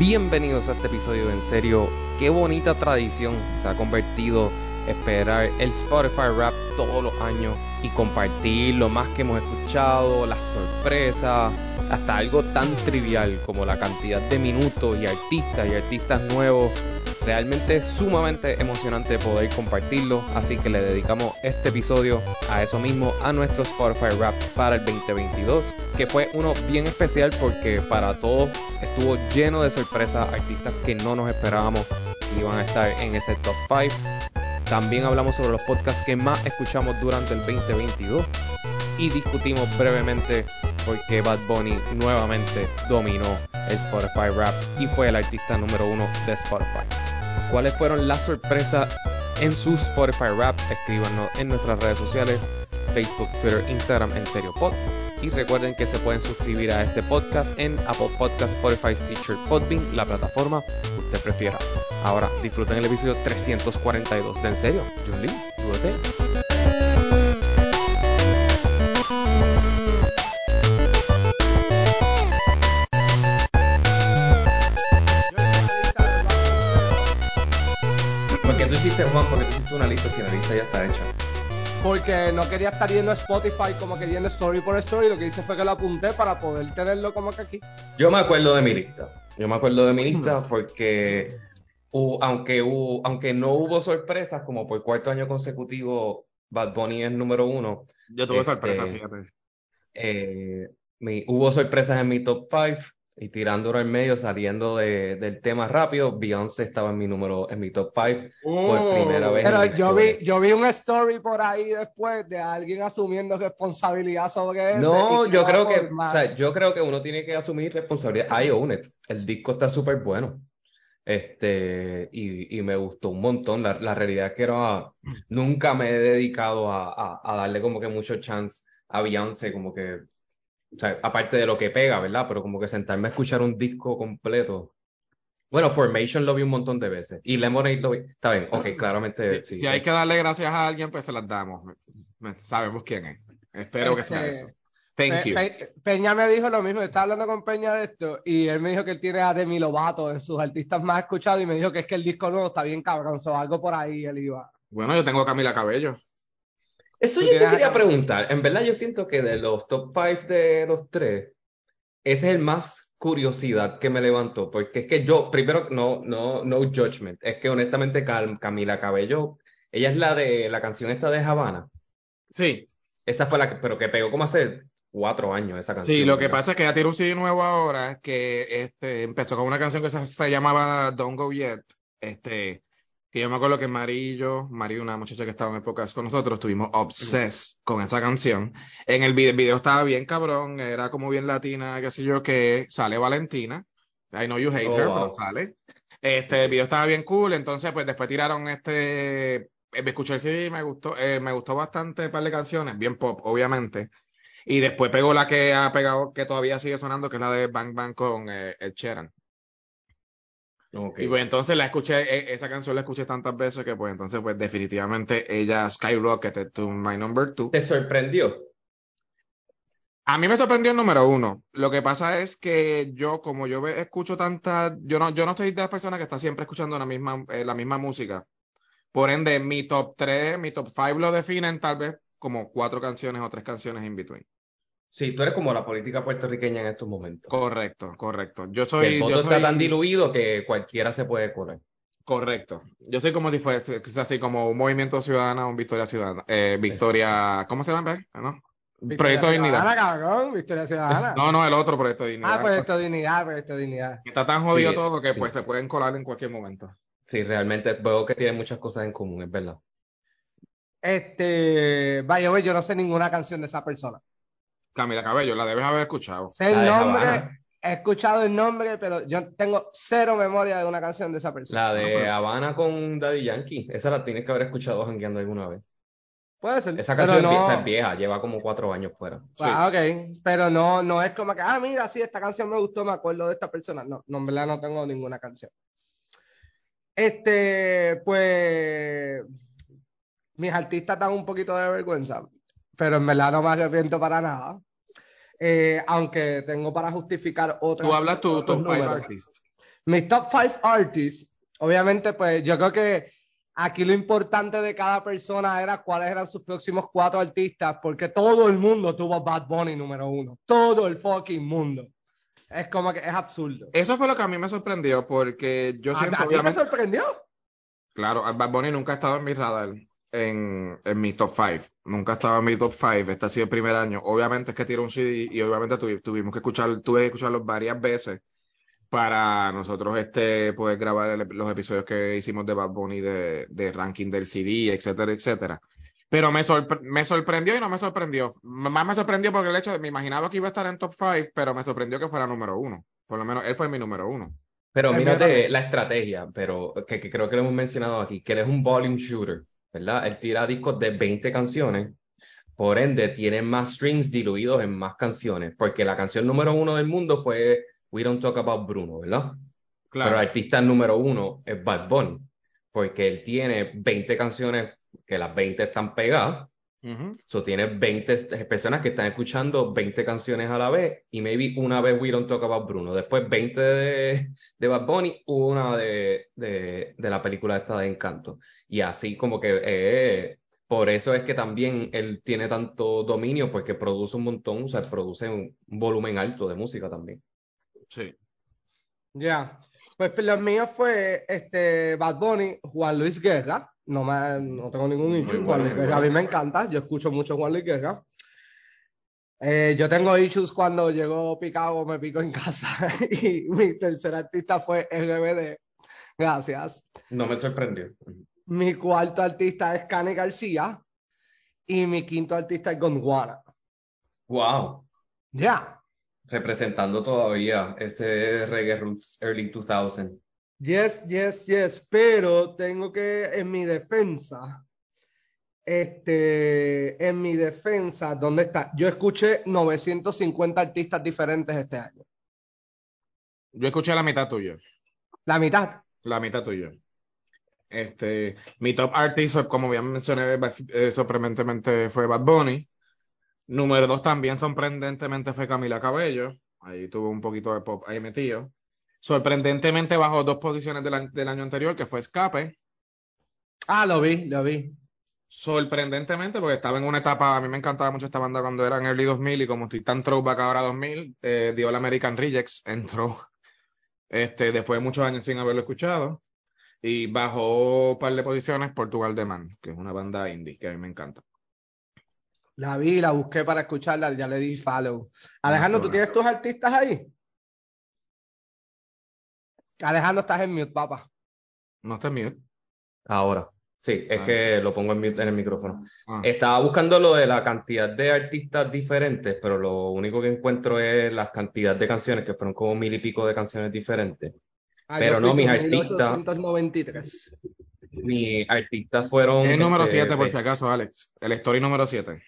Bienvenidos a este episodio. En serio, qué bonita tradición se ha convertido esperar el Spotify Rap todos los años y compartir lo más que hemos escuchado, las sorpresas, hasta algo tan trivial como la cantidad de minutos y artistas y artistas nuevos. Realmente sumamente emocionante poder compartirlo, así que le dedicamos este episodio a eso mismo, a nuestro Spotify Rap para el 2022, que fue uno bien especial porque para todos estuvo lleno de sorpresas, artistas que no nos esperábamos iban a estar en ese top 5. También hablamos sobre los podcasts que más escuchamos durante el 2022 y discutimos brevemente por qué Bad Bunny nuevamente dominó el Spotify Rap y fue el artista número uno de Spotify. ¿Cuáles fueron las sorpresas en su Spotify Rap? Escríbanos en nuestras redes sociales, Facebook, Twitter, Instagram, en serio pod. Y recuerden que se pueden suscribir a este podcast en Apple Podcast, Spotify, Teacher, Podbean, la plataforma que usted prefiera. Ahora disfruten el episodio 342 de En serio, Jun Lee, Juan, porque tú hiciste una lista si la lista ya está hecha? Porque no quería estar yendo a Spotify como que yendo story por story, lo que hice fue que lo apunté para poder tenerlo como que aquí. Yo me acuerdo de mi lista. Yo me acuerdo de mi lista porque aunque, hubo, aunque no hubo sorpresas, como por cuarto año consecutivo Bad Bunny es número uno. Yo tuve sorpresas, este, fíjate. Eh, hubo sorpresas en mi top 5 y tirándolo en medio, saliendo de, del tema rápido, Beyoncé estaba en mi número, en mi top 5 por oh, primera vez. Pero yo vi, yo vi un story por ahí después de alguien asumiendo responsabilidad sobre eso. No, yo creo que, o sea, yo creo que uno tiene que asumir responsabilidad. I own it. El disco está súper bueno. Este, y, y, me gustó un montón. La, la realidad es que era, nunca me he dedicado a, a, a darle como que mucho chance a Beyoncé, como que o sea, aparte de lo que pega, ¿verdad? Pero como que sentarme a escuchar un disco completo. Bueno, Formation lo vi un montón de veces. Y Lemonade lo vi. Está bien, ok, claramente sí. Si hay que darle gracias a alguien, pues se las damos. Sabemos quién es. Espero que sea eso. Thank you. Peña me dijo lo mismo, estaba hablando con Peña de esto y él me dijo que él tiene a Demi Lovato en sus artistas más escuchados y me dijo que es que el disco nuevo está bien cabrón, o algo por ahí él iba. Bueno, yo tengo a Camila Cabello. Eso yo te quería preguntar. En verdad, yo siento que de los top 5 de los tres, ese es el más curiosidad que me levantó. Porque es que yo, primero, no, no, no judgment. Es que honestamente, Camila Cabello, ella es la de la canción esta de Havana. Sí. Esa fue la que, pero que pegó como hace cuatro años esa canción. Sí, lo que pasa es que ella tiene un CD nuevo ahora que este, empezó con una canción que se, se llamaba Don't Go Yet. Este, que yo me acuerdo que Mari y yo, Mari, una muchacha que estaba en épocas con nosotros, estuvimos obsessed con esa canción. En el video, el video, estaba bien cabrón, era como bien latina, qué sé yo, que sale Valentina. I know you hate oh, her, pero sale. Este, el video estaba bien cool, entonces pues después tiraron este, eh, me escuché el CD, me gustó, eh, me gustó bastante un par de canciones, bien pop, obviamente. Y después pegó la que ha pegado, que todavía sigue sonando, que es la de Bang Bang con eh, el Sheeran. Y pues entonces la escuché, e, esa canción la escuché tantas veces que pues entonces pues definitivamente ella skyrocketed to my number two. ¿Te sorprendió? A mí me sorprendió el número uno. Lo que pasa es que yo, como yo escucho tanta, yo no, yo no soy de las personas que está siempre escuchando la misma, eh, la misma música. Por ende, mi top 3, mi top 5 lo definen tal vez como cuatro canciones o tres canciones in between. Sí, tú eres como la política puertorriqueña en estos momentos. Correcto, correcto. Yo soy. el voto está tan diluido que cualquiera se puede correr. Correcto. Yo soy como si fuese así como un movimiento ciudadano, un Victoria Ciudadana. Eh, Victoria, ¿cómo se llama? ¿No? proyecto de Dignidad. Cabrón, Victoria Ciudadana. No, no, el otro Proyecto de Dignidad. Ah, Proyecto de Dignidad, Proyecto de Dignidad. Está tan jodido todo que pues se pueden colar en cualquier momento. Sí, realmente veo que tienen muchas cosas en común, es verdad. Este, vaya, yo no sé ninguna canción de esa persona. Camila Cabello, la debes haber escuchado. Sé el nombre, he escuchado el nombre, pero yo tengo cero memoria de una canción de esa persona. La de Habana con Daddy Yankee, esa la tienes que haber escuchado jangueando alguna vez. Puede ser. Esa canción es vieja, lleva como cuatro años fuera. Ah, ok, pero no, no es como que, ah, mira, sí, esta canción me gustó, me acuerdo de esta persona. No, no en verdad no tengo ninguna canción. Este, pues, mis artistas dan un poquito de vergüenza pero en verdad no me arrepiento para nada. Eh, aunque tengo para justificar otras. Tú hablas tu top 5 artists. Mis top five artists, obviamente, pues yo creo que aquí lo importante de cada persona era cuáles eran sus próximos cuatro artistas, porque todo el mundo tuvo Bad Bunny número uno. Todo el fucking mundo. Es como que es absurdo. Eso fue lo que a mí me sorprendió, porque yo ¿A, siento, a ti te obviamente, sorprendió? claro, Bad Bunny nunca ha estado en mi radar, en, en mi top 5. Nunca ha estado en mi top 5. Este ha sido el primer año. Obviamente es que tiró un CD y obviamente tuvi- tuvimos que escuchar, tuve que escucharlo varias veces para nosotros este, poder grabar el- los episodios que hicimos de Bad Bunny de, de ranking del CD, etcétera, etcétera. Pero me, sorpre- me sorprendió y no me sorprendió. Más me sorprendió porque el hecho de, me imaginaba que iba a estar en top 5, pero me sorprendió que fuera número uno. Por lo menos él fue mi número uno. Pero mírate la estrategia, pero que, que creo que lo hemos mencionado aquí, que él es un volume shooter, ¿verdad? Él tira discos de 20 canciones, por ende tiene más strings diluidos en más canciones, porque la canción número uno del mundo fue We Don't Talk About Bruno, ¿verdad? Pero el artista número uno es Bad Bunny, porque él tiene 20 canciones que las 20 están pegadas, Ujú. So, tienes 20 personas que están escuchando 20 canciones a la vez y maybe una vez We Don't Talk About Bruno. Después 20 de, de Bad Bunny, una de, de, de la película esta de Encanto. Y así como que eh, por eso es que también él tiene tanto dominio porque produce un montón, o sea, produce un, un volumen alto de música también. Sí. Ya. Pues lo mío fue este Bad Bunny, Juan Luis Guerra. No, me, no tengo ningún issue. Juan Luis a mí me encanta. Yo escucho mucho Juan Luis Guerra. Eh, yo tengo issues cuando llegó Picado, me pico en casa. y mi tercer artista fue RBD. Gracias. No me sorprendió. Mi cuarto artista es Cani García. Y mi quinto artista es Gondwana. Wow. Ya. Representando todavía ese reggae roots early 2000. Yes, yes, yes, pero tengo que, en mi defensa, este, en mi defensa, ¿dónde está? Yo escuché 950 artistas diferentes este año. Yo escuché la mitad tuya. La mitad. La mitad tuya. Este, mi top artist, como bien mencioné, eh, sorprendentemente fue Bad Bunny. Número dos también sorprendentemente fue Camila Cabello. Ahí tuvo un poquito de pop ahí metido. Sorprendentemente bajó dos posiciones del, año- del año anterior, que fue Escape. Ah, lo vi, lo vi. Sorprendentemente, porque estaba en una etapa, a mí me encantaba mucho esta banda cuando era en early 2000 y como estoy tan throwback ahora 2000, eh, dio el American Rejects, entró este, después de muchos años sin haberlo escuchado y bajó un par de posiciones Portugal de Man, que es una banda indie que a mí me encanta. La vi, la busqué para escucharla, ya le di follow. Alejandro, ¿tú tienes tus artistas ahí? Alejandro, estás en mute, papá. No está mute. Ahora. Sí, es Ah. que lo pongo en, mute en el micrófono. Ah, Estaba buscando lo de la cantidad de artistas diferentes, pero lo único que encuentro es las cantidades de canciones, que fueron como mil y pico de canciones diferentes. Ah, Pero no, mis artistas- 1893. Mis artistas fueron. el número este, 7 por de- si acaso, Alex. El story número 7.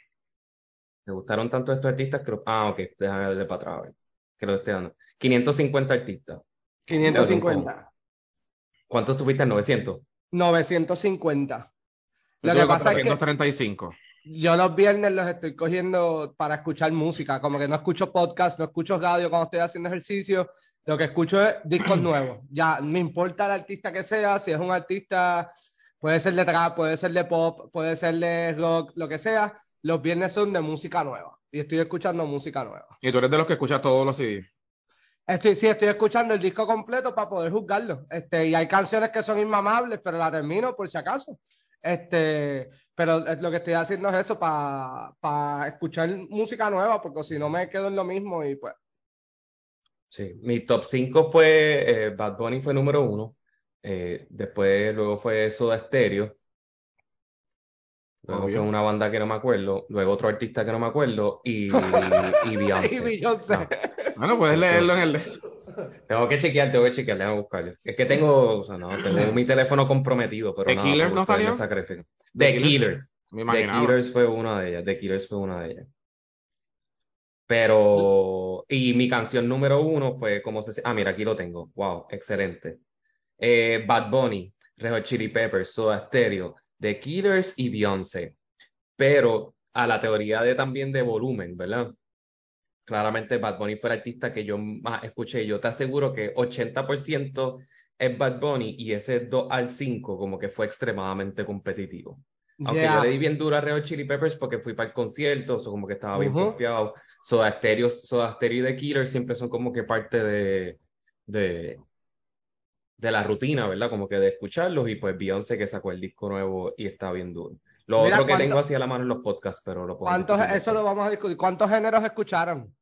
Me gustaron tanto estos artistas que. lo- Ah, ok, déjame darle para atrás. a ver, Que lo esté dando. 550 artistas. 550. ¿Cuántos tuviste? 900. 950. Lo que pasa es que 435. yo los viernes los estoy cogiendo para escuchar música, como que no escucho podcast, no escucho radio cuando estoy haciendo ejercicio, lo que escucho es discos nuevos. Ya, me importa el artista que sea, si es un artista, puede ser de trap, puede ser de pop, puede ser de rock, lo que sea, los viernes son de música nueva y estoy escuchando música nueva. Y tú eres de los que escucha todos los CDs. Estoy, sí, estoy escuchando el disco completo para poder juzgarlo. Este, y hay canciones que son inmamables, pero la termino por si acaso. Este, pero lo que estoy haciendo es eso para escuchar música nueva, porque si no me quedo en lo mismo y pues. Sí, mi top 5 fue eh, Bad Bunny fue número uno. eh, después, luego fue Soda Stereo. Luego Obvio. fue una banda que no me acuerdo. Luego otro artista que no me acuerdo. Y, y Beyoncé. Y Beyoncé. No, Bueno, puedes leerlo en el. tengo que chequear, tengo que chequear, déjame buscarlo. Es que tengo, o sea, no, tengo mi teléfono comprometido, pero ¿The nada, Killers no salió? ¿The The Killers? Killers. Me The. Killers fue una de ellas. The Killers fue una de ellas. Pero, y mi canción número uno fue como se. Ah, mira, aquí lo tengo. Wow, excelente. Eh, Bad Bunny, Red Hot Chili Peppers, Soda Stereo, The Killers y Beyoncé. Pero a la teoría de también de volumen, ¿verdad? Claramente Bad Bunny fue el artista que yo más escuché. Yo te aseguro que 80% es Bad Bunny y ese 2 al 5 como que fue extremadamente competitivo. Aunque yo le di bien duro a Red Chili Peppers porque fui para el concierto, o como que estaba bien confiado. Soda Stereo, Soda Stereo y The Killer siempre son como que parte de, de, de la rutina, ¿verdad? Como que de escucharlos y pues Beyoncé que sacó el disco nuevo y está bien duro. Lo otro que tengo así a la mano en los podcasts, pero lo puedo ¿Cuántos, eso lo vamos a discutir. ¿Cuántos géneros escucharon?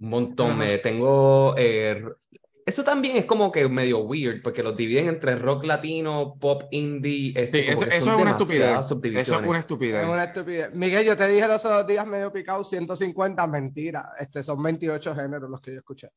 Un montón. Me tengo eh, eso también es como que medio weird, porque los dividen entre rock latino, pop indie. Este, sí, eso, es una estupidez. Eso es una estupidez. Es una estupidez. Miguel, yo te dije los otros días medio picado 150, mentira. Este, son 28 géneros los que yo escuché.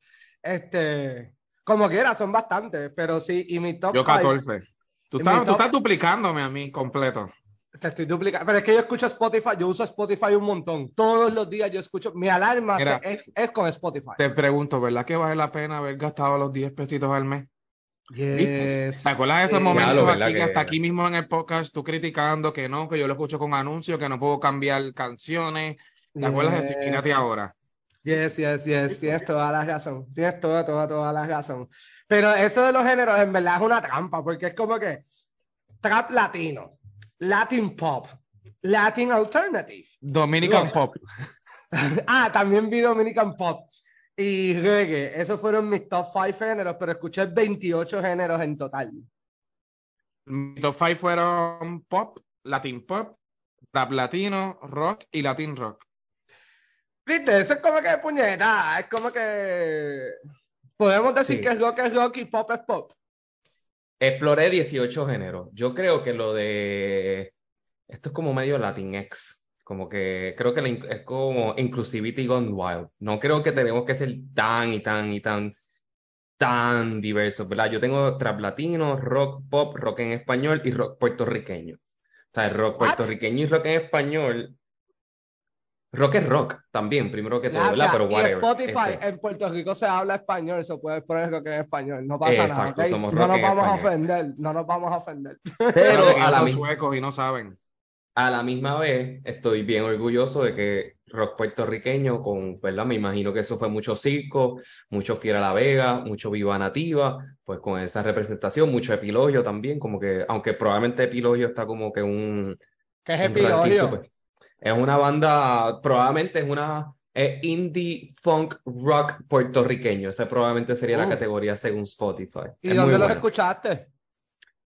Este, como quiera, son bastantes, pero sí, y mi top Yo 14. Tú, estás, tú estás duplicándome a mí completo. Te estoy duplicando. Pero es que yo escucho Spotify, yo uso Spotify un montón. Todos los días yo escucho. Mi alarma es, es, con Spotify. Te pregunto, ¿verdad que vale la pena haber gastado los 10 pesitos al mes? Yes. ¿Te acuerdas de esos momentos aquí, hasta aquí mismo en el podcast, tú criticando que no, que yo lo escucho con anuncios, que no puedo cambiar canciones? ¿Te acuerdas de eso? Mírate ahora. Yes, yes, yes, tienes toda la razón, tienes toda, toda, toda la razón. Pero eso de los géneros en verdad es una trampa, porque es como que trap latino, Latin Pop, Latin Alternative. Dominican Pop. ah, también vi Dominican Pop y reggae. Esos fueron mis top 5 géneros, pero escuché 28 géneros en total. Mis top 5 fueron pop, Latin Pop, rap latino, rock y Latin rock. Viste, eso es como que puñeta, es como que podemos decir que es rock es rock y pop es pop. Exploré 18 géneros. Yo creo que lo de. Esto es como medio Latinx. Como que creo que es como Inclusivity Gone Wild. No creo que tenemos que ser tan y tan y tan tan diversos, ¿verdad? Yo tengo trap latino, rock pop, rock en español y rock puertorriqueño. O sea, rock puertorriqueño y rock en español Rock es rock también, primero que todo, ¿verdad? Pero whatever. Spotify este. en Puerto Rico se habla español, eso puedes poner rock en español, no pasa Exacto, nada. Somos no nos vamos a ofender, no nos vamos a ofender. Pero a la suecos y no saben. A la misma vez, estoy bien orgulloso de que rock puertorriqueño, con, ¿verdad? Me imagino que eso fue mucho circo, mucho Fiera La Vega, mucho Viva Nativa, pues con esa representación, mucho Epilogio también, como que, aunque probablemente Epilogio está como que un. ¿Qué es Epilogio? Es una banda, probablemente es una indie funk rock puertorriqueño. Esa probablemente sería la uh. categoría según Spotify. ¿Y dónde los escuchaste?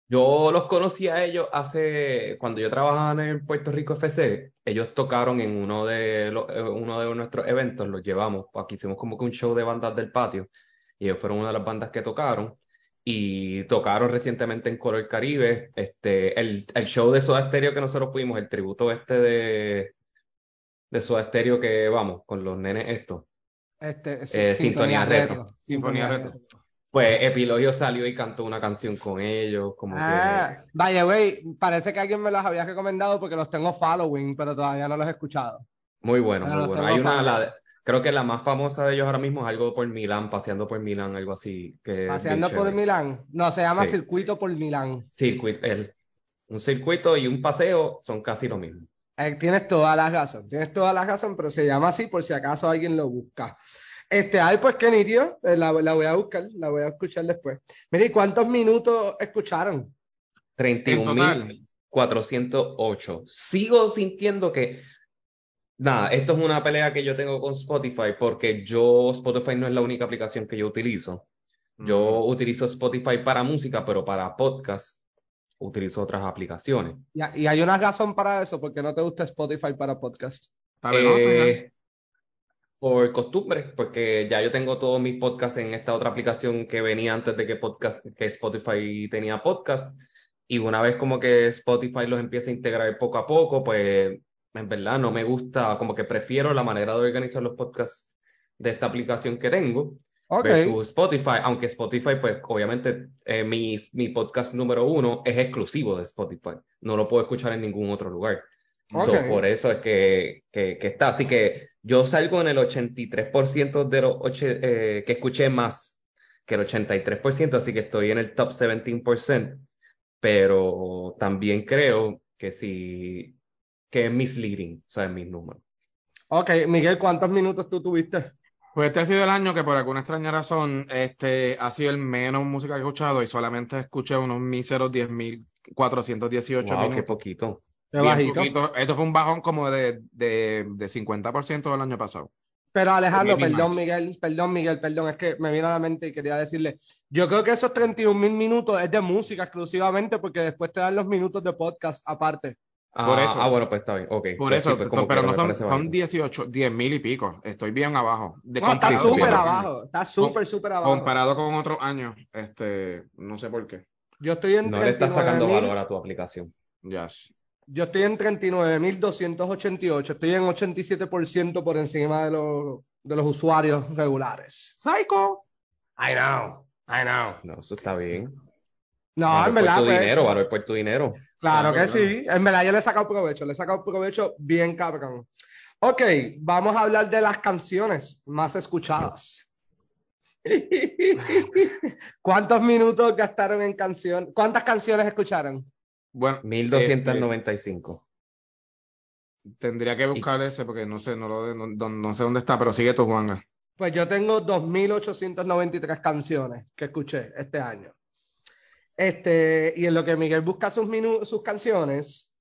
Yo los conocí a ellos hace, cuando yo trabajaba en Puerto Rico FC, ellos tocaron en uno de, los, eh, uno de nuestros eventos, los llevamos, aquí hicimos como que un show de bandas del patio, y ellos fueron una de las bandas que tocaron, y tocaron recientemente en Color Caribe. Este, el, el show de Soda Stereo que nosotros fuimos, el tributo este de, de Soda Stereo que vamos, con los nenes estos. Este, eh, Sintonía, Retro. Sinfonía Retro. Pues Epilogio salió y cantó una canción con ellos. Como ah, vaya, güey, parece que alguien me los había recomendado porque los tengo following, pero todavía no los he escuchado. Muy bueno, muy bueno. Hay una, la, Creo que la más famosa de ellos ahora mismo es algo por Milán, paseando por Milán, algo así. Que paseando por Milán. No, se llama circuito por Milán. Circuito, el, un circuito y un paseo son casi lo mismo. Eh, tienes toda la razón, tienes toda la razón, pero se llama así por si acaso alguien lo busca. Este, ay, pues qué nítido, eh, la, la, voy a buscar, la voy a escuchar después. Mire, ¿cuántos minutos escucharon? 31.408. Sigo sintiendo que Nada, esto es una pelea que yo tengo con Spotify porque yo, Spotify no es la única aplicación que yo utilizo. Yo utilizo Spotify para música, pero para podcast utilizo otras aplicaciones. Y, hay una razón para eso, porque no te gusta Spotify para podcast. Eh, por costumbre, porque ya yo tengo todos mis podcasts en esta otra aplicación que venía antes de que, podcast, que Spotify tenía podcast. Y una vez como que Spotify los empieza a integrar poco a poco, pues en verdad no me gusta, como que prefiero la manera de organizar los podcasts de esta aplicación que tengo versus Spotify, aunque Spotify, pues obviamente eh, mi, mi, podcast número uno es exclusivo de Spotify, no lo puedo escuchar en ningún otro lugar. por eso es que, que, está. Así que yo salgo en el 83% de los eh, que escuché más que el 83%, así que estoy en el top 17%, pero también creo que si que es misleading, o sea, mis números. Ok, Miguel, ¿cuántos minutos tú tuviste? Pues este ha sido el año que por alguna extraña razón este ha sido el menos música que he escuchado y solamente escuché unos míseros 10.418 Wow, qué minutos. poquito. Qué bajito. poquito. Esto fue un bajón como de, de, de 50% del año pasado. Pero Alejandro, Mínima. perdón Miguel, perdón Miguel, perdón, es que me vino a la mente y quería decirle, yo creo que esos 31 mil minutos es de música exclusivamente porque después te dan los minutos de podcast aparte. Ah, Por eso. ah, bueno, pues está bien. Ok. Por Pues eso, sí, pues como pero no son, son bajito. 18, 10 mil y pico. Estoy bien abajo. De No, está súper abajo, está súper, súper abajo. Comparado con otros años, este, no sé por qué. Yo estoy en No le estás 39 sacando mil, valor a tu aplicación. Yes. yo estoy en 39.288, estoy en 87% por encima de los, de los usuarios regulares. Psycho. I know, I know. No, eso está bien. No, en verdad, por tu pues, dinero, valor por tu dinero. Claro que sí. En verdad yo le he sacado provecho, le he sacado provecho bien cabrón. Ok, vamos a hablar de las canciones más escuchadas. ¿Cuántos minutos gastaron en canción? ¿Cuántas canciones escucharon? Bueno, 1295. este, tendría que buscar ese porque no sé, no, lo, no, no- no sé dónde está, pero sigue tu Juanga. Pues yo tengo 2.893 canciones que escuché este año. Este, y en lo que Miguel busca sus, minu- sus canciones,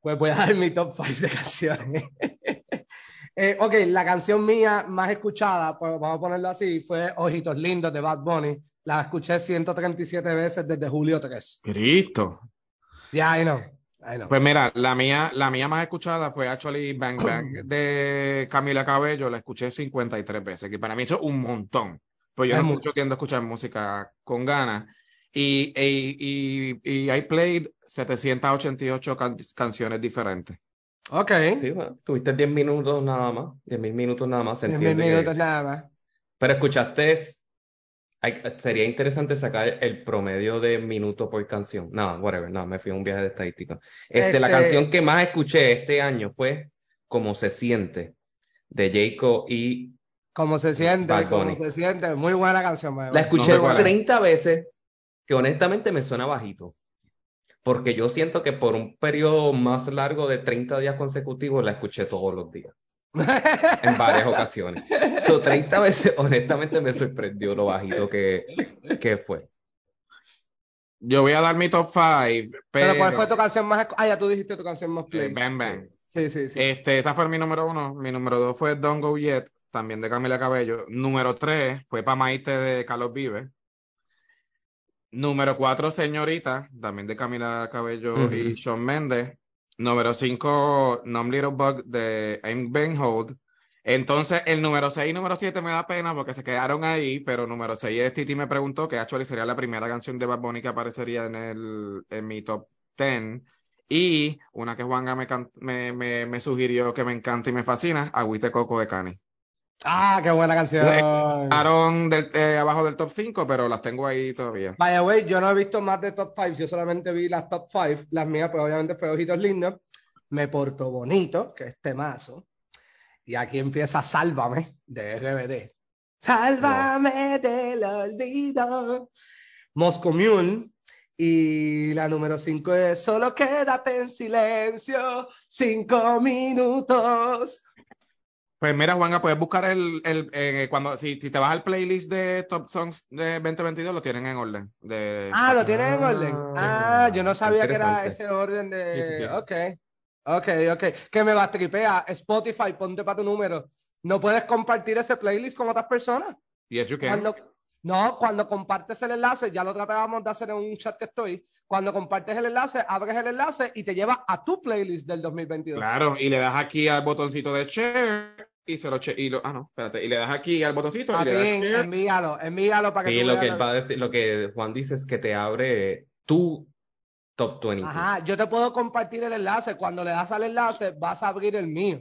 pues voy a dar mi top 5 de canciones. Eh, ok, la canción mía más escuchada, pues vamos a ponerlo así, fue Ojitos Lindos de Bad Bunny. La escuché 137 veces desde julio 3. Cristo. Ya, I know, I know. Pues mira, la mía, la mía más escuchada fue Actually Bang Bang de Camila Cabello, la escuché 53 veces, que para mí eso es un montón. Pues yo no mucho. tiendo a escuchar música con ganas. Y, y, y, y I played 788 can- canciones diferentes. Ok, Sí, bueno, tuviste 10 minutos nada más. 10 mil minutos nada más. Se 10 mil que- minutos nada más. Pero escuchaste. hay- sería interesante sacar el promedio de minutos por canción. No, whatever, no, me fui a un viaje de estadística. Este, la Este- canción que más escuché este año fue Como se siente, de Jayco y ¿Cómo se siente? Bad ¿Cómo Bunny. se siente? Muy buena canción, La escuché sé es. 30 veces, que honestamente me suena bajito. Porque yo siento que por un periodo más largo de 30 días consecutivos la escuché todos los días, en varias ocasiones. So, 30 veces, honestamente, me sorprendió lo bajito que, que fue. Yo voy a dar mi top 5, Pero ¿cuál pero fue tu canción más? Ah, ya tú dijiste tu canción más eh, play. Bang Bang. Sí, sí, sí. Este, esta fue mi número uno. Mi número dos fue Don't Go Yet, también de Camila Cabello. Número tres fue Pa' Maite de Carlos Vives. Número cuatro, Señorita, también de Camila Cabello y Shawn Mendes. Número cinco, Numb Little Bug de Aim Benhold. Entonces, el número seis y número siete me da pena porque se quedaron ahí, pero número seis es Titi me preguntó que actually sería la primera canción de Bad Bunny que aparecería en el, en mi top ten. Y una que Juanga me, me, me, me sugirió que me encanta y me fascina, Agüite Coco de Cani. Ah, qué buena canción. Quedaron del, eh, abajo del top 5, pero las tengo ahí todavía. By the way, yo no he visto más de top 5, yo solamente vi las top 5. Las mías, pues obviamente fue Ojitos Lindos, Me Porto Bonito, que es temazo. Y aquí empieza Sálvame, de RBD. Sálvame del olvido. Moscow Mule. Y la número 5 es Solo quédate en silencio, cinco minutos. Pues mira, Juanga, puedes buscar el, el eh, cuando si, si te vas al playlist de Top Songs de 2022, lo tienen en orden. De, Ah, lo tienes en Ah, orden. Ah, yo no sabía que era ese orden de. Sí, sí, sí. Ok, ok, ok. Que me va tripea. Spotify, ponte para tu número. No puedes compartir ese playlist con otras personas. Yes, you can. Cuando, no, cuando compartes el enlace, ya lo tratábamos de hacer en un chat que estoy. Cuando compartes el enlace, abres el enlace y te lleva a tu playlist del 2022. Claro, y le das aquí al botoncito de share y se lo che- y lo, ah no, espérate, y le das aquí al botoncito A y le das share. envíalo, envíalo para que Sí, tú lo que él va a decir, lo que Juan dice es que te abre tu top 20. Ajá, yo te puedo compartir el enlace. Cuando le das al enlace, vas a abrir el mío.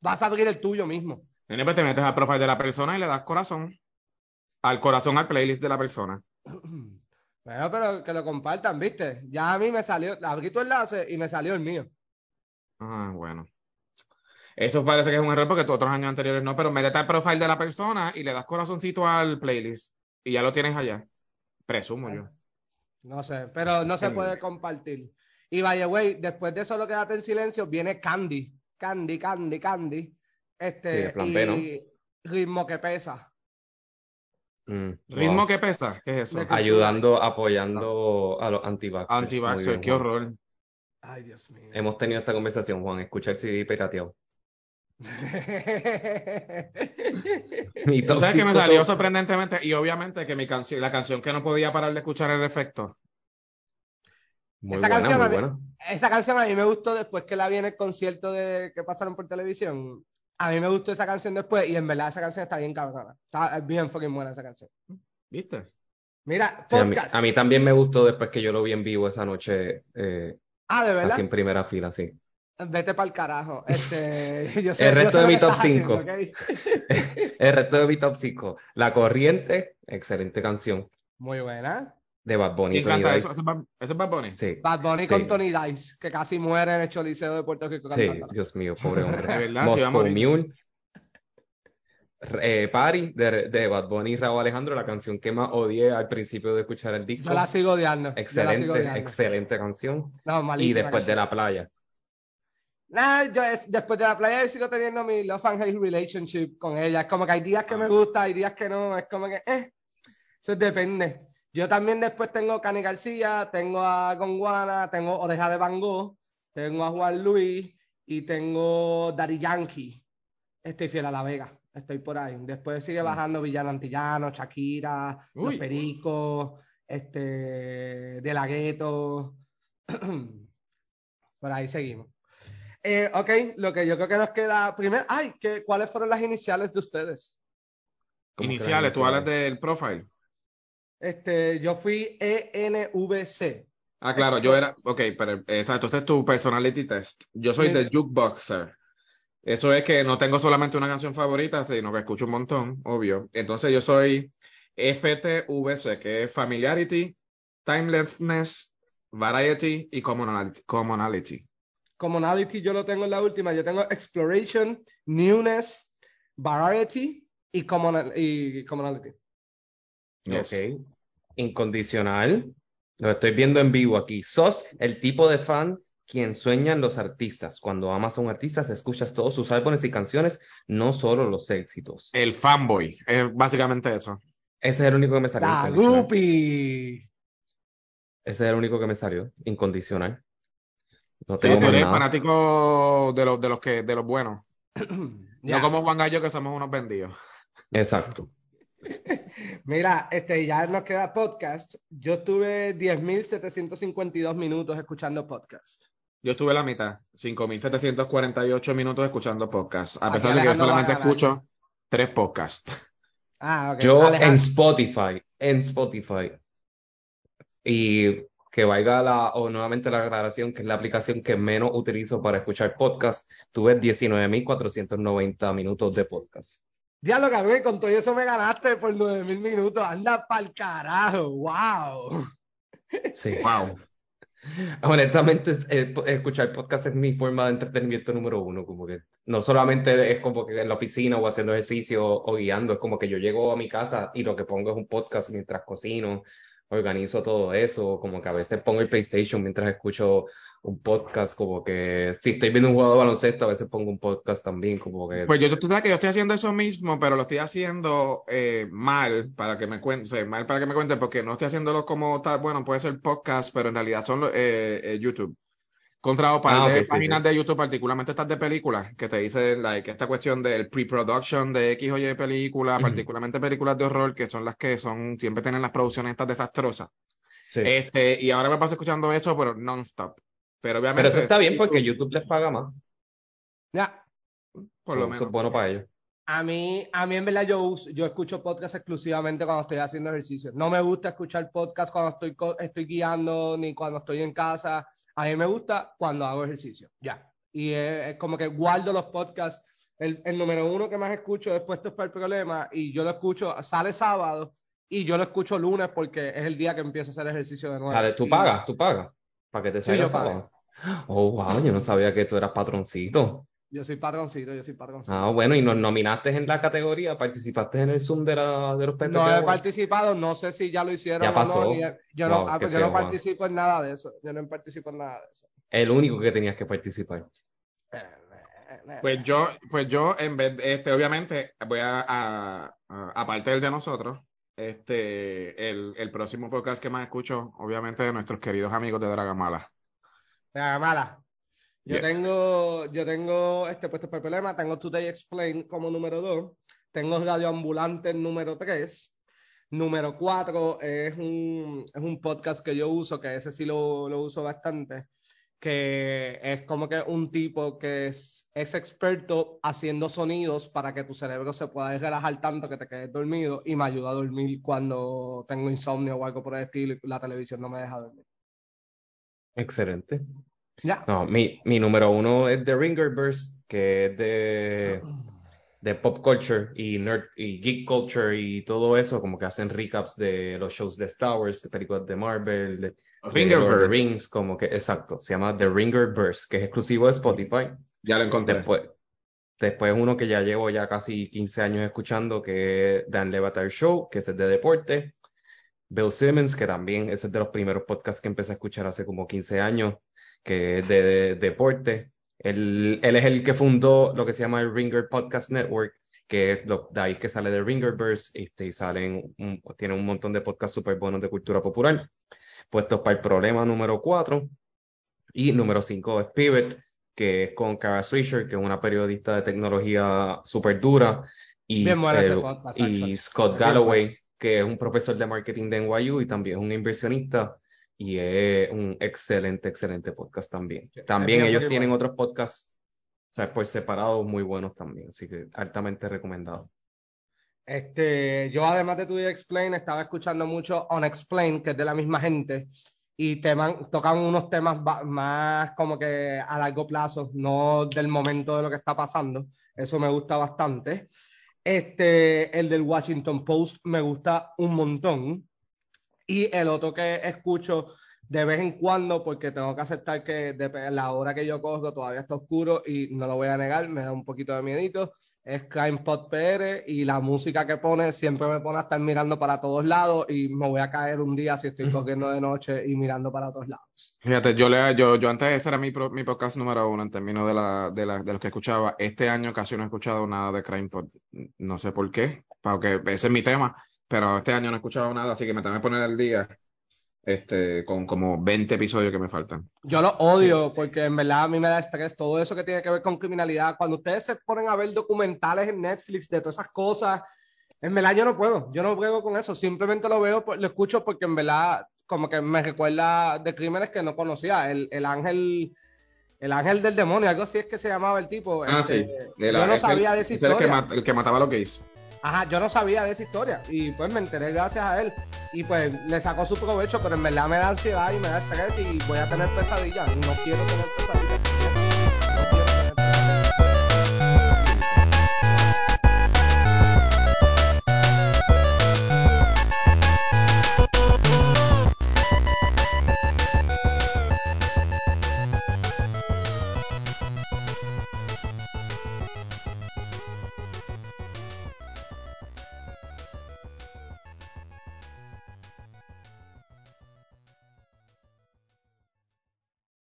Vas a abrir el tuyo mismo. Nene, pues te metes al profile de la persona y le das corazón. Al corazón al playlist de la persona. Bueno, pero que lo compartan, ¿viste? Ya a mí me salió, abrí tu enlace y me salió el mío. Ah, bueno. Eso parece que es un error porque otros años anteriores no, pero métete al profile de la persona y le das corazoncito al playlist y ya lo tienes allá. Presumo yo. No sé, pero no se puede compartir. Y by the way, después de solo quédate en silencio, viene Candy. Candy, Candy, Candy. Este, Sí, plan B, ¿no? y ritmo que pesa. Mm, ¿Ritmo wow. que pesa? ¿Qué es eso? Ayudando, apoyando a los anti-vaxxers. Muy Anti-vaxxer, bien, qué horror. Ay, Dios mío. Hemos tenido esta conversación, Juan. Escucha el CD pirateado. Mi Tú sabes que me salió sorprendentemente y obviamente que mi canción, la canción que no podía parar de escuchar el efecto. Muy Esa buena, canción muy mí-. Esa canción a mí me gustó después que la vi en el concierto de que pasaron por televisión. A mí me gustó esa canción después y en verdad esa canción está bien cabrona. Está bien fucking buena esa canción. ¿Viste? Mira, Sí, a, mí, podcast. a mí también me gustó después que yo lo vi en vivo esa noche, eh, Ah, de verdad. casi en primera fila, sí. Vete para el carajo. Este, yo sé, El yo resto sé de mi top estás haciendo, cinco. ¿ok? El resto de mi top 5. La Corriente, excelente canción Muy buena. de Bad Bunny. Me Tony encanta Dice. eso. ¿Eso es Bad- eso es Bad Bunny? Sí, Bad Bunny Sí. con Tony Dice, que casi muere en el Choliseo de Puerto Rico sí, cantando. Dios mío, pobre hombre. Moscow. Mule. Eh, Party de, de Bad Bunny y Raúl Alejandro, la canción que más odié al principio de escuchar el disco. Yo la sigo odiando. sigo Excelente, odiando. excelente canción. No, Y después de la playa. Nah, yo es- después de la playa yo sigo teniendo mi love and hate relationship con ella. Es como que hay días que me gusta, hay días que no. Es como que, eh, eso depende. Yo también después tengo Cani García, tengo a Gonguana, tengo Oreja de Van Gogh, tengo a Juan Luis y tengo Daddy Yankee. Estoy fiel a La Vega, estoy por ahí. Después sigue bajando Villano Antillano, Shakira, Los Uy. Pericos, este, De La Ghetto. Por ahí seguimos. Eh, ok, lo que yo creo que nos queda primero. Ay, ¿qué, ¿cuáles fueron las iniciales de ustedes? Que Iniciales, tú hablas del profile. Este, yo fui E ENVC. Ah, claro, yo era, ok, pero exacto, este es tu personality test. Yo soy Sí. de jukeboxer. Eso es que no tengo solamente una canción favorita, sino que escucho un montón, obvio. Entonces yo soy FTVC, que es Familiarity, Timelessness, Variety y Commonality. Commonality. Commonality yo lo tengo en la última. Yo tengo Exploration, Newness, Variety y, common, y Commonality. Yes. Ok. Incondicional. Lo estoy viendo en vivo aquí. Sos el tipo de fan quien sueña en los artistas. Cuando amas a un artista, escuchas todos sus álbumes y canciones, no solo los éxitos. El fanboy, es básicamente eso. Ese es el único que me salió. La. Guppy. Ese es el único que me salió. Incondicional. No Sí, más eres nada. fanático de los, de los que, de los buenos. No como Juan Gallo, que somos unos vendidos. Exacto. Mira, este, ya nos queda podcast. Yo tuve 10.752 minutos escuchando podcast. Yo estuve la mitad, 5.748 minutos escuchando podcasts, a pesar de que yo solamente escucho tres podcasts. Ah, ok. Yo Alejandro. en Spotify, en Spotify, y que valga la, o nuevamente la aclaración, que es la aplicación que menos utilizo para escuchar podcast, tuve 19.490 minutos de podcast. Diablo, cabrón, con todo eso me ganaste por 9.000 minutos. Anda pa'l carajo. Wow. Sí. Wow. Honestamente, es- eh, escuchar podcast es mi forma de entretenimiento número uno, como que no solamente es como que en la oficina o haciendo ejercicio o guiando, es como que yo llego a mi casa y lo que pongo es un podcast mientras cocino, organizo todo eso, como que a veces pongo el PlayStation mientras escucho un podcast, como que si estoy viendo un juego de baloncesto, a veces pongo un podcast también, como que Pues yo, tú sabes que yo estoy haciendo eso mismo, pero lo estoy haciendo eh, mal para que me cuente, mal para que me cuente, porque no estoy haciéndolo como tal, bueno, puede ser podcast, pero en realidad son eh, eh, YouTube. Encontrado para Ah, sí, páginas sí. de YouTube, particularmente estas de películas, que te dicen like, esta cuestión del pre-production de X o Y películas, Ujú. particularmente películas de horror, que son las que son, siempre tienen las producciones estas desastrosas. sí. Este, y ahora me paso escuchando eso, pero non-stop. Pero obviamente. Pero eso está bien porque YouTube les paga más, Ya. Por lo eso es menos. bueno para ellos. A mí, a mí en verdad yo, uso- yo escucho podcast exclusivamente cuando estoy haciendo ejercicio. No me gusta escuchar podcast cuando estoy, co- estoy guiando ni cuando estoy en casa. A mí me gusta cuando hago ejercicio. Ya. Y es, es como que guardo los podcasts. El, el número uno que más escucho es Puestos para el Problema y yo lo escucho, sale sábado y yo lo escucho lunes porque es el día que empiezo a hacer ejercicio de nuevo. Dale, tú pagas, tú pagas, para que te Sí, salga yo pago. Oh, wow, yo no sabía que tú eras patroncito. Yo soy patroncito, yo soy patroncito. Ah, bueno, y nos nominaste en la categoría, participaste en el Zoom de, la, de los PPP No he participado, no sé si ya lo hicieron Ya o pasó. no. ni- yo no, Wow, ah, pues yo no feo, participo en nada de eso. Yo no participo en nada de eso. El único que tenías que participar. Eh, Pues yo, pues yo, en vez de, este, obviamente, voy a, aparte del de nosotros, este, el, el próximo podcast que más escucho, obviamente, de nuestros queridos amigos de Dragamala. Mira, mala. Yo Yes. tengo, yo tengo este puesto por problema, tengo Today Explain como número 2, tengo Radio Ambulante número 3, número 4 es un, es un podcast que yo uso, que ese sí lo, lo uso bastante, que es como que un tipo que es, es experto haciendo sonidos para que tu cerebro se pueda relajar tanto que te quedes dormido y me ayuda a dormir cuando tengo insomnio o algo por el estilo y la televisión no me deja dormir. Excelente. No, mi, mi número uno es The Ringerverse, que es de, de pop culture y nerd y geek culture y todo eso, como que hacen recaps de los shows de Star Wars, de películas de Marvel, de, the. Rings, como que exacto, se llama The Ringerverse, que es exclusivo de Spotify. Ya lo encontré. Después, después uno que ya llevo ya casi 15 años escuchando, que es Dan Levatar Show, que es el de deporte. Bill Simmons, que también es de los primeros podcasts que empecé a escuchar hace como 15 años, que es de, de- deporte. Él, él es el que fundó lo que se llama el Ringer Podcast Network, que es lo, de ahí que sale de Ringerverse, este, y salen, un, tiene un montón de podcasts súper buenos de cultura popular. Puestos para el problema número 4. Y número 5 es Pivot, que es con Kara Swisher, que es una periodista de tecnología súper dura. Y, Bien bueno ese eh, podcast, y actually. Scott Galloway, que es un profesor de marketing de NYU y también es un inversionista. Y es un excelente, excelente podcast también. También ellos bueno. tienen otros podcasts, o sea, por separado, muy buenos también. Así que altamente recomendado. Este, yo además de Today Explain estaba escuchando mucho Unexplained, que es de la misma gente, y teman- tocan unos temas más como que a largo plazo, no del momento de lo que está pasando. Eso me gusta bastante. Este, el del Washington Post me gusta un montón. Y el otro que escucho de vez en cuando, porque tengo que aceptar que de la hora que yo cojo todavía está oscuro y no lo voy a negar, me da un poquito de miedito, es Crime Pod PR y la música que pone siempre me pone a estar mirando para todos lados y me voy a caer un día si estoy cogiendo de noche y mirando para todos lados. Fíjate, yo, le, yo, yo antes ese era mi, pro- mi podcast número uno en términos de, la, de, la, de los que escuchaba. Este año casi no he escuchado nada de Crime Pod. No sé por qué, porque ese es mi tema, pero este año no he escuchado nada, así que me tengo que poner al día este, con como 20 episodios que me faltan. Yo lo odio porque en verdad a mí me da estrés todo eso que tiene que ver con criminalidad. Cuando ustedes se ponen a ver documentales en Netflix de todas esas cosas, en verdad yo no puedo, yo no puedo con eso. Simplemente lo veo, pues, lo escucho porque en verdad como que me recuerda de crímenes que no conocía. El, el ángel, el ángel del demonio, algo así es que se llamaba el tipo. Ah, Este, sí. De la- yo no el- sabía de esa el que, historia. mat- el que mataba a los gays. Ajá, yo no sabía de esa historia y pues me enteré gracias a él y pues le sacó su provecho, pero en verdad me da ansiedad y me da estrés y voy a tener pesadillas. No quiero tener pesadillas.